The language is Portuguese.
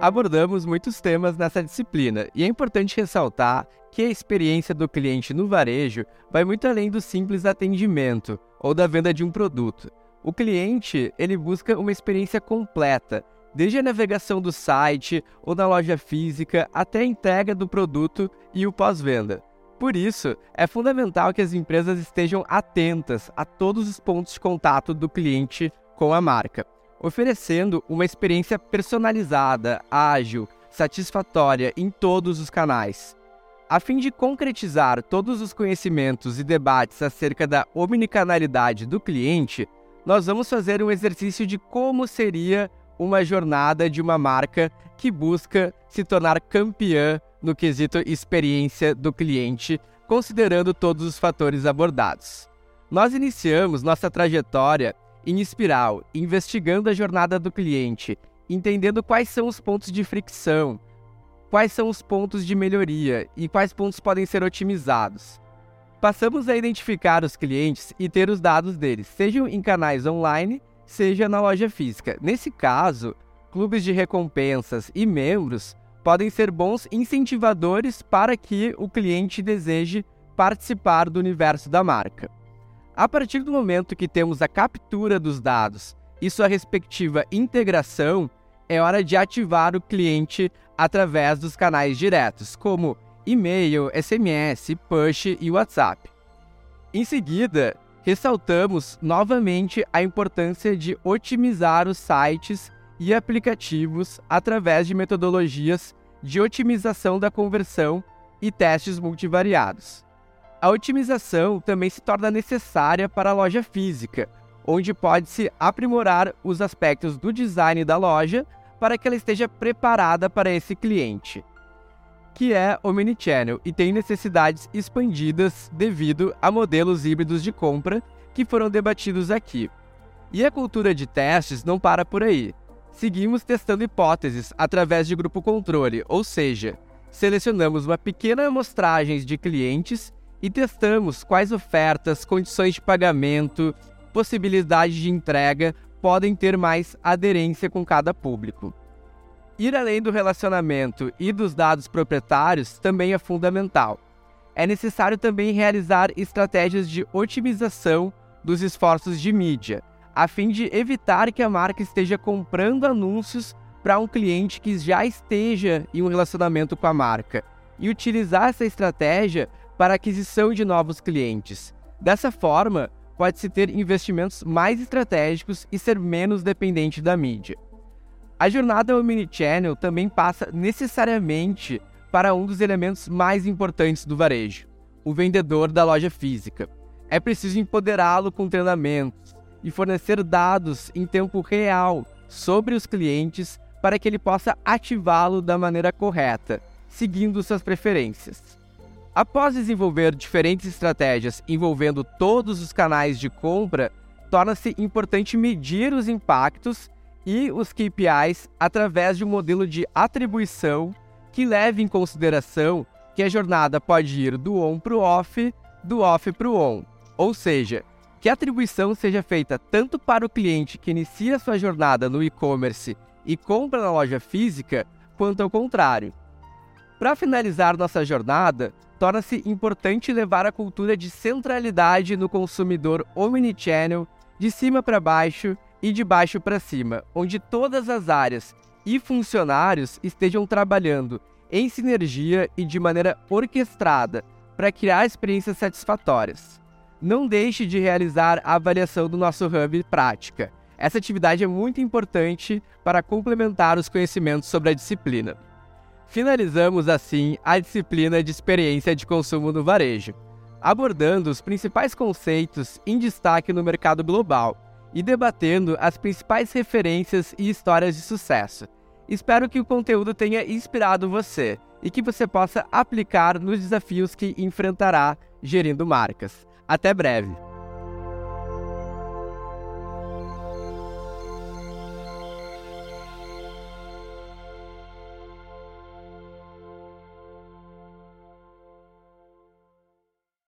Abordamos muitos temas nessa disciplina e é importante ressaltar que a experiência do cliente no varejo vai muito além do simples atendimento ou da venda de um produto. O cliente, ele busca uma experiência completa, desde a navegação do site ou da loja física até a entrega do produto e o pós-venda. Por isso, é fundamental que as empresas estejam atentas a todos os pontos de contato do cliente com a marca, oferecendo uma experiência personalizada, ágil, satisfatória em todos os canais. A fim de concretizar todos os conhecimentos e debates acerca da omnicanalidade do cliente, nós vamos fazer um exercício de como seria uma jornada de uma marca que busca se tornar campeã no quesito experiência do cliente, considerando todos os fatores abordados. Nós iniciamos nossa trajetória em espiral, investigando a jornada do cliente, entendendo quais são os pontos de fricção, quais são os pontos de melhoria e quais pontos podem ser otimizados. Passamos a identificar os clientes e ter os dados deles, sejam em canais online seja na loja física. Nesse caso, clubes de recompensas e membros podem ser bons incentivadores para que o cliente deseje participar do universo da marca. A partir do momento que temos a captura dos dados e sua respectiva integração, é hora de ativar o cliente através dos canais diretos, como e-mail, SMS, push e WhatsApp. Em seguida, ressaltamos novamente a importância de otimizar os sites e aplicativos através de metodologias de otimização da conversão e testes multivariados. A otimização também se torna necessária para a loja física, onde pode-se aprimorar os aspectos do design da loja para que ela esteja preparada para esse cliente que é omnichannel e tem necessidades expandidas devido a modelos híbridos de compra que foram debatidos aqui. E a cultura de testes não para por aí. Seguimos testando hipóteses através de grupo controle, ou seja, selecionamos uma pequena amostragem de clientes e testamos quais ofertas, condições de pagamento, possibilidade de entrega podem ter mais aderência com cada público. Ir além do relacionamento e dos dados proprietários também é fundamental. É necessário também realizar estratégias de otimização dos esforços de mídia, a fim de evitar que a marca esteja comprando anúncios para um cliente que já esteja em um relacionamento com a marca, e utilizar essa estratégia para aquisição de novos clientes. Dessa forma, pode-se ter investimentos mais estratégicos e ser menos dependente da mídia. A jornada Omnichannel também passa necessariamente para um dos elementos mais importantes do varejo, o vendedor da loja física. É preciso empoderá-lo com treinamentos e fornecer dados em tempo real sobre os clientes para que ele possa ativá-lo da maneira correta, seguindo suas preferências. Após desenvolver diferentes estratégias envolvendo todos os canais de compra, torna-se importante medir os impactos e os KPIs através de um modelo de atribuição que leve em consideração que a jornada pode ir do on para o off, do off para o on. Ou seja, que a atribuição seja feita tanto para o cliente que inicia sua jornada no e-commerce e compra na loja física, quanto ao contrário. Para finalizar nossa jornada, torna-se importante levar a cultura de centralidade no consumidor omnichannel de cima para baixo e de baixo para cima, onde todas as áreas e funcionários estejam trabalhando em sinergia e de maneira orquestrada para criar experiências satisfatórias. Não deixe de realizar a avaliação do nosso hub prática. Essa atividade é muito importante para complementar os conhecimentos sobre a disciplina. Finalizamos assim a disciplina de experiência de consumo no varejo, abordando os principais conceitos em destaque no mercado global e debatendo as principais referências e histórias de sucesso. Espero que o conteúdo tenha inspirado você e que você possa aplicar nos desafios que enfrentará gerindo marcas. Até breve!